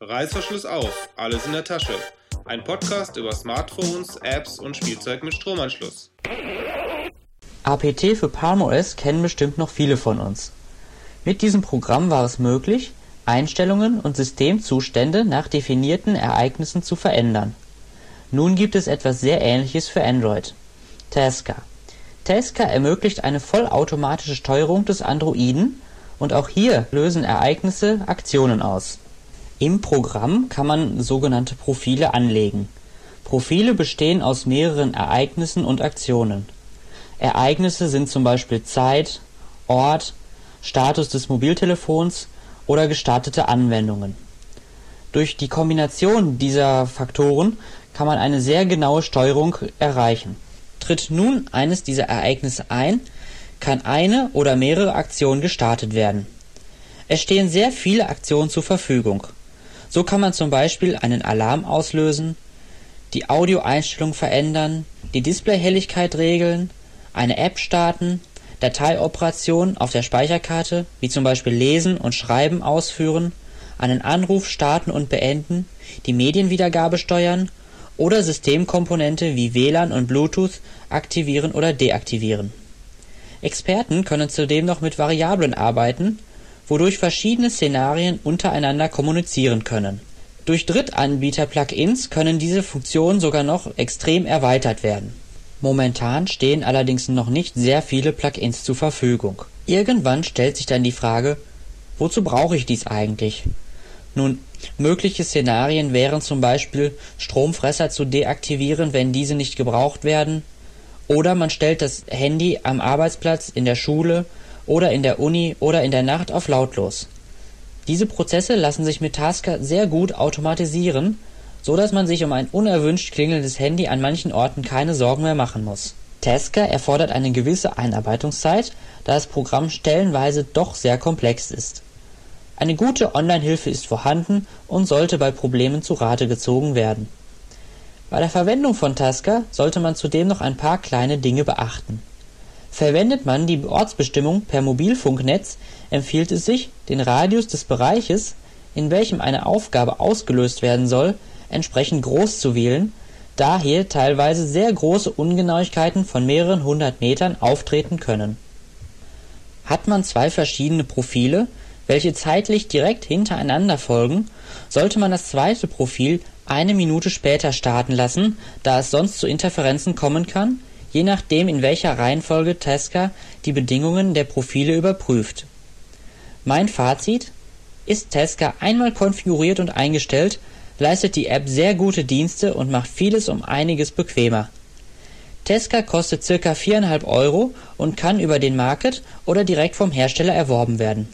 Reißverschluss auf, alles in der Tasche. Ein Podcast über Smartphones, Apps und Spielzeug mit Stromanschluss. APT für PalmOS kennen bestimmt noch viele von uns. Mit diesem Programm war es möglich, Einstellungen und Systemzustände nach definierten Ereignissen zu verändern. Nun gibt es etwas sehr ähnliches für Android. Tasker. Tasker ermöglicht eine vollautomatische Steuerung des Androiden und auch hier lösen Ereignisse Aktionen aus. Im Programm kann man sogenannte Profile anlegen. Profile bestehen aus mehreren Ereignissen und Aktionen. Ereignisse sind zum Beispiel Zeit, Ort, Status des Mobiltelefons oder gestartete Anwendungen. Durch die Kombination dieser Faktoren kann man eine sehr genaue Steuerung erreichen. Tritt nun eines dieser Ereignisse ein, kann eine oder mehrere Aktionen gestartet werden. Es stehen sehr viele Aktionen zur Verfügung so kann man zum Beispiel einen Alarm auslösen, die Audioeinstellung verändern, die Displayhelligkeit regeln, eine App starten, Dateioperationen auf der Speicherkarte wie zum Beispiel Lesen und Schreiben ausführen, einen Anruf starten und beenden, die Medienwiedergabe steuern oder Systemkomponente wie WLAN und Bluetooth aktivieren oder deaktivieren. Experten können zudem noch mit Variablen arbeiten wodurch verschiedene Szenarien untereinander kommunizieren können. Durch Drittanbieter-Plugins können diese Funktionen sogar noch extrem erweitert werden. Momentan stehen allerdings noch nicht sehr viele Plugins zur Verfügung. Irgendwann stellt sich dann die Frage, wozu brauche ich dies eigentlich? Nun, mögliche Szenarien wären zum Beispiel Stromfresser zu deaktivieren, wenn diese nicht gebraucht werden, oder man stellt das Handy am Arbeitsplatz, in der Schule oder in der Uni oder in der Nacht auf lautlos. Diese Prozesse lassen sich mit Tasker sehr gut automatisieren, so dass man sich um ein unerwünscht klingelndes Handy an manchen Orten keine Sorgen mehr machen muss. Tasker erfordert eine gewisse Einarbeitungszeit, da das Programm stellenweise doch sehr komplex ist. Eine gute Online-Hilfe ist vorhanden und sollte bei Problemen zu Rate gezogen werden. Bei der Verwendung von Tasker sollte man zudem noch ein paar kleine Dinge beachten Verwendet man die Ortsbestimmung per Mobilfunknetz, empfiehlt es sich, den Radius des Bereiches, in welchem eine Aufgabe ausgelöst werden soll, entsprechend groß zu wählen, da hier teilweise sehr große Ungenauigkeiten von mehreren hundert Metern auftreten können. Hat man zwei verschiedene Profile, welche zeitlich direkt hintereinander folgen, sollte man das zweite Profil eine Minute später starten lassen, da es sonst zu Interferenzen kommen kann je nachdem in welcher Reihenfolge Tasker die Bedingungen der Profile überprüft. Mein Fazit: Ist Tasker einmal konfiguriert und eingestellt, leistet die App sehr gute Dienste und macht vieles um einiges bequemer. Tasker kostet ca. 4,5 Euro und kann über den Market oder direkt vom Hersteller erworben werden.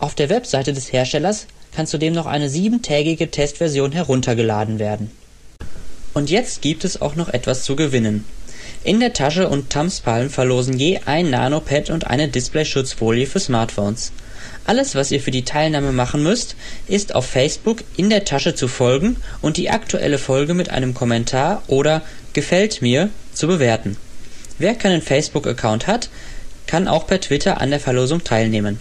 Auf der Webseite des Herstellers kann zudem noch eine siebentägige Testversion heruntergeladen werden. Und jetzt gibt es auch noch etwas zu gewinnen in der Tasche und Tams-Palm verlosen je ein Nano-Pad und eine Display-Schutzfolie für Smartphones. Alles was ihr für die Teilnahme machen müsst, ist auf Facebook In der Tasche zu folgen und die aktuelle Folge mit einem Kommentar oder Gefällt mir zu bewerten. Wer keinen Facebook-Account hat, kann auch per Twitter an der Verlosung teilnehmen.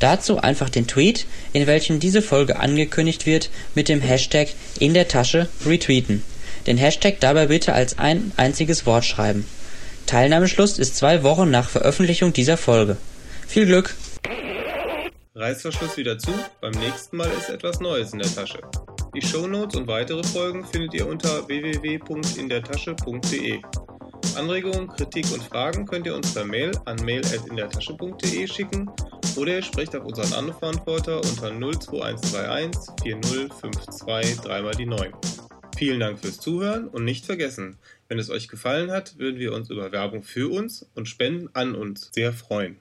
Dazu einfach den Tweet, in welchem diese Folge angekündigt wird, mit dem Hashtag In der Tasche retweeten den Hashtag dabei bitte als ein einziges Wort schreiben. Teilnahmeschluss ist zwei Wochen nach Veröffentlichung dieser Folge. Viel Glück! Reißverschluss wieder zu, beim nächsten Mal ist etwas Neues in der Tasche. Die Shownotes und weitere Folgen findet ihr unter www.indertasche.de. Anregungen, Kritik und Fragen könnt ihr uns per Mail an mail.indertasche.de schicken oder ihr sprecht auf unseren Anrufverantworter unter 02131 4052 3 mal die 9. Vielen Dank fürs Zuhören und nicht vergessen, wenn es euch gefallen hat, würden wir uns über Werbung für uns und Spenden an uns sehr freuen.